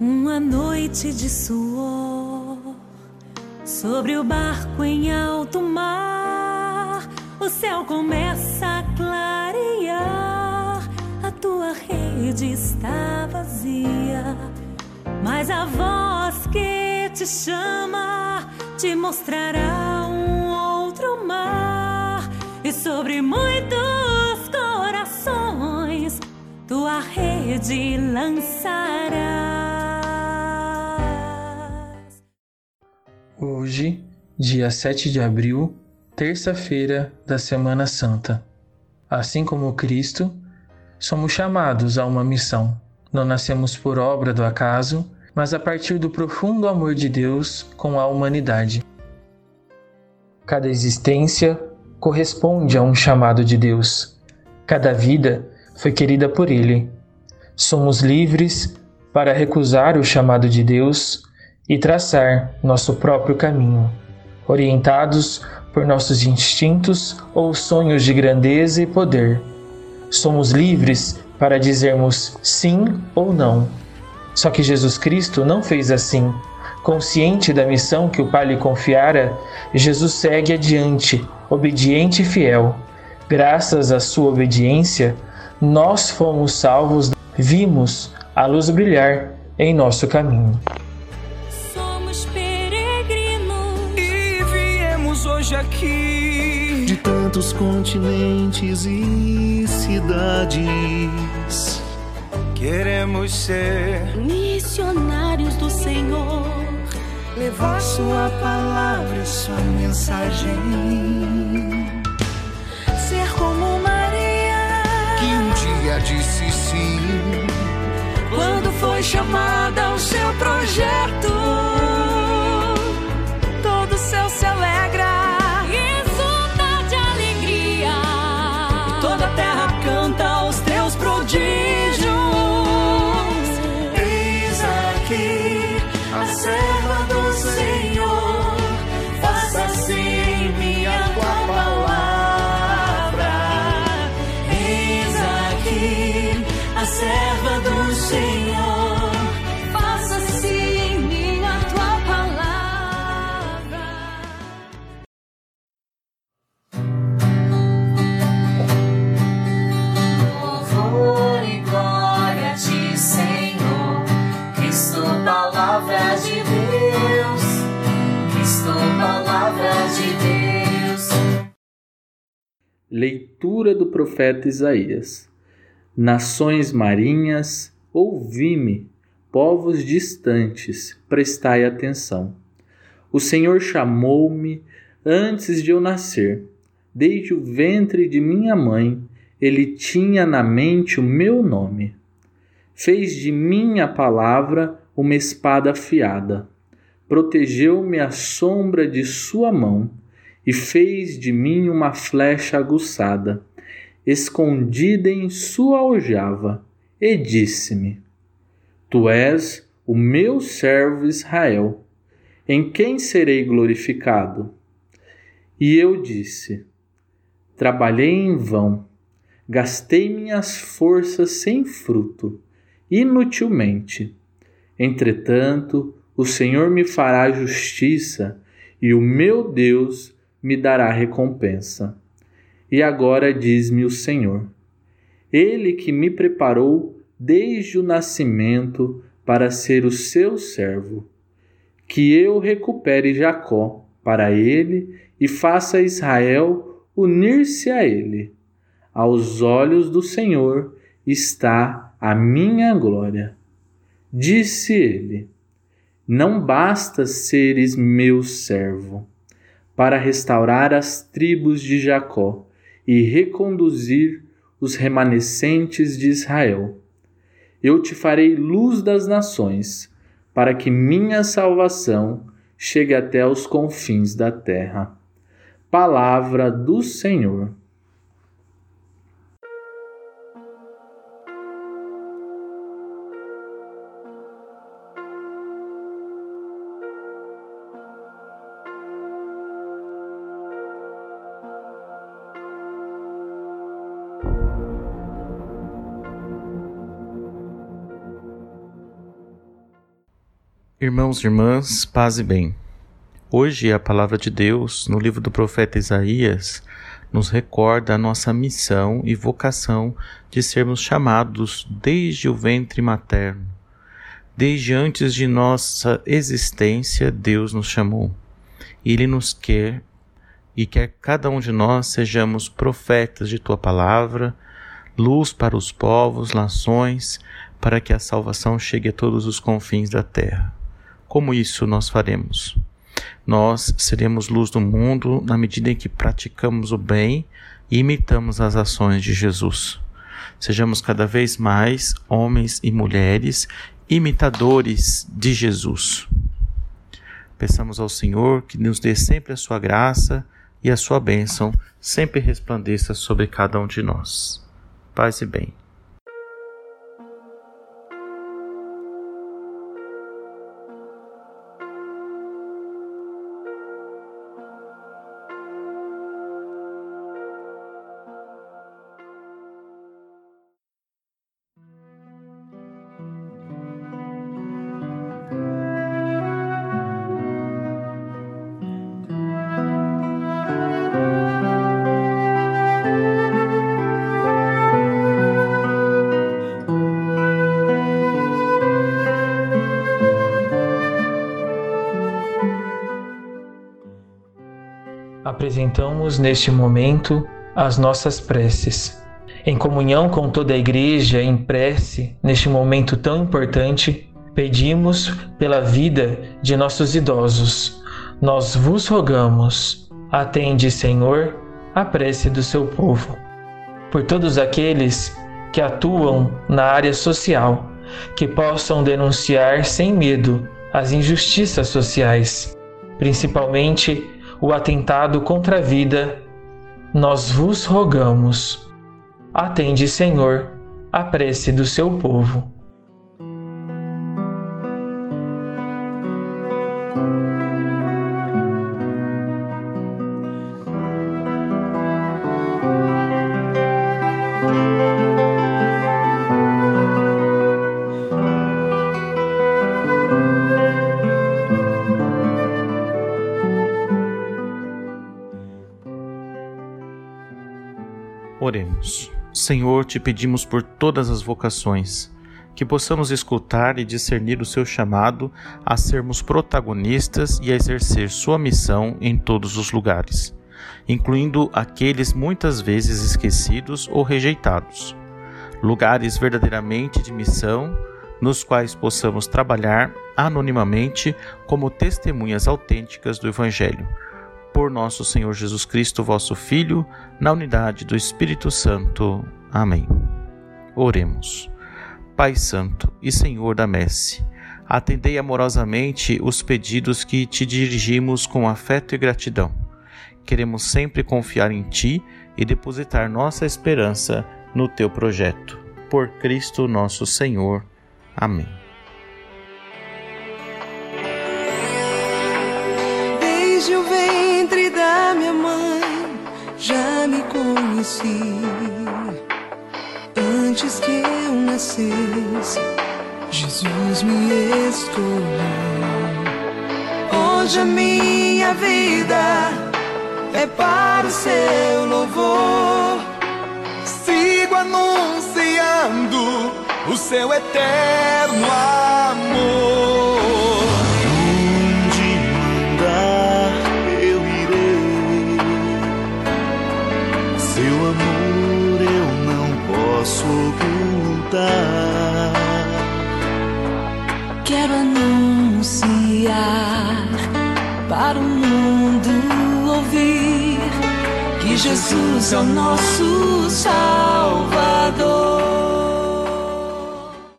Uma noite de suor sobre o barco em alto mar, o céu começa a clarear. A tua rede está vazia, mas a voz que te chama te mostrará um outro mar e sobre muitos corações tua rede lançará. Hoje, dia 7 de abril, terça-feira da Semana Santa. Assim como Cristo, somos chamados a uma missão. Não nascemos por obra do acaso, mas a partir do profundo amor de Deus com a humanidade. Cada existência corresponde a um chamado de Deus. Cada vida foi querida por Ele. Somos livres para recusar o chamado de Deus e traçar nosso próprio caminho, orientados por nossos instintos ou sonhos de grandeza e poder. Somos livres para dizermos sim ou não. Só que Jesus Cristo não fez assim. Consciente da missão que o Pai lhe confiara, Jesus segue adiante, obediente e fiel. Graças à sua obediência, nós fomos salvos, vimos a luz brilhar em nosso caminho. Hoje aqui de tantos continentes e cidades. Queremos ser missionários do Senhor, levar Sua palavra, Sua mensagem. Ser como Maria, que um dia disse sim, quando foi chamada ao seu projeto. Leitura do profeta Isaías. Nações marinhas, ouvi-me, povos distantes, prestai atenção. O Senhor chamou-me antes de eu nascer. Desde o ventre de minha mãe, ele tinha na mente o meu nome. Fez de minha palavra uma espada afiada. Protegeu-me à sombra de sua mão e fez de mim uma flecha aguçada, escondida em sua aljava, e disse-me: Tu és o meu servo Israel, em quem serei glorificado? E eu disse: Trabalhei em vão, gastei minhas forças sem fruto, inutilmente. Entretanto, o Senhor me fará justiça, e o meu Deus me dará recompensa. E agora diz-me o Senhor: Ele que me preparou desde o nascimento para ser o seu servo, que eu recupere Jacó para ele e faça Israel unir-se a ele. Aos olhos do Senhor está a minha glória. Disse ele: Não basta seres meu servo para restaurar as tribos de Jacó e reconduzir os remanescentes de Israel. Eu te farei luz das nações, para que minha salvação chegue até os confins da terra. Palavra do Senhor. Irmãos e irmãs, paz e bem. Hoje a palavra de Deus, no livro do profeta Isaías, nos recorda a nossa missão e vocação de sermos chamados desde o ventre materno. Desde antes de nossa existência, Deus nos chamou. Ele nos quer e quer que cada um de nós sejamos profetas de tua palavra, luz para os povos, nações, para que a salvação chegue a todos os confins da terra. Como isso nós faremos? Nós seremos luz do mundo na medida em que praticamos o bem e imitamos as ações de Jesus. Sejamos cada vez mais homens e mulheres imitadores de Jesus. Peçamos ao Senhor que nos dê sempre a sua graça e a sua bênção sempre resplandeça sobre cada um de nós. Paz e bem. Apresentamos neste momento as nossas preces. Em comunhão com toda a Igreja, em prece, neste momento tão importante, pedimos pela vida de nossos idosos. Nós vos rogamos, atende, Senhor, a prece do seu povo. Por todos aqueles que atuam na área social, que possam denunciar sem medo as injustiças sociais, principalmente o atentado contra a vida, nós vos rogamos. Atende, Senhor, a prece do seu povo. Senhor, te pedimos por todas as vocações, que possamos escutar e discernir o seu chamado a sermos protagonistas e a exercer sua missão em todos os lugares, incluindo aqueles muitas vezes esquecidos ou rejeitados. Lugares verdadeiramente de missão, nos quais possamos trabalhar anonimamente como testemunhas autênticas do Evangelho por nosso Senhor Jesus Cristo, vosso Filho, na unidade do Espírito Santo. Amém. Oremos. Pai Santo e Senhor da Messe, atendei amorosamente os pedidos que te dirigimos com afeto e gratidão. Queremos sempre confiar em Ti e depositar nossa esperança no Teu projeto. Por Cristo nosso Senhor. Amém. Ventre da minha mãe já me conheci. Antes que eu nascesse, Jesus me escolheu. Hoje a minha vida é para o seu louvor. Sigo anunciando o seu eterno amor. Quero anunciar para o mundo ouvir que Jesus é o nosso Salvador.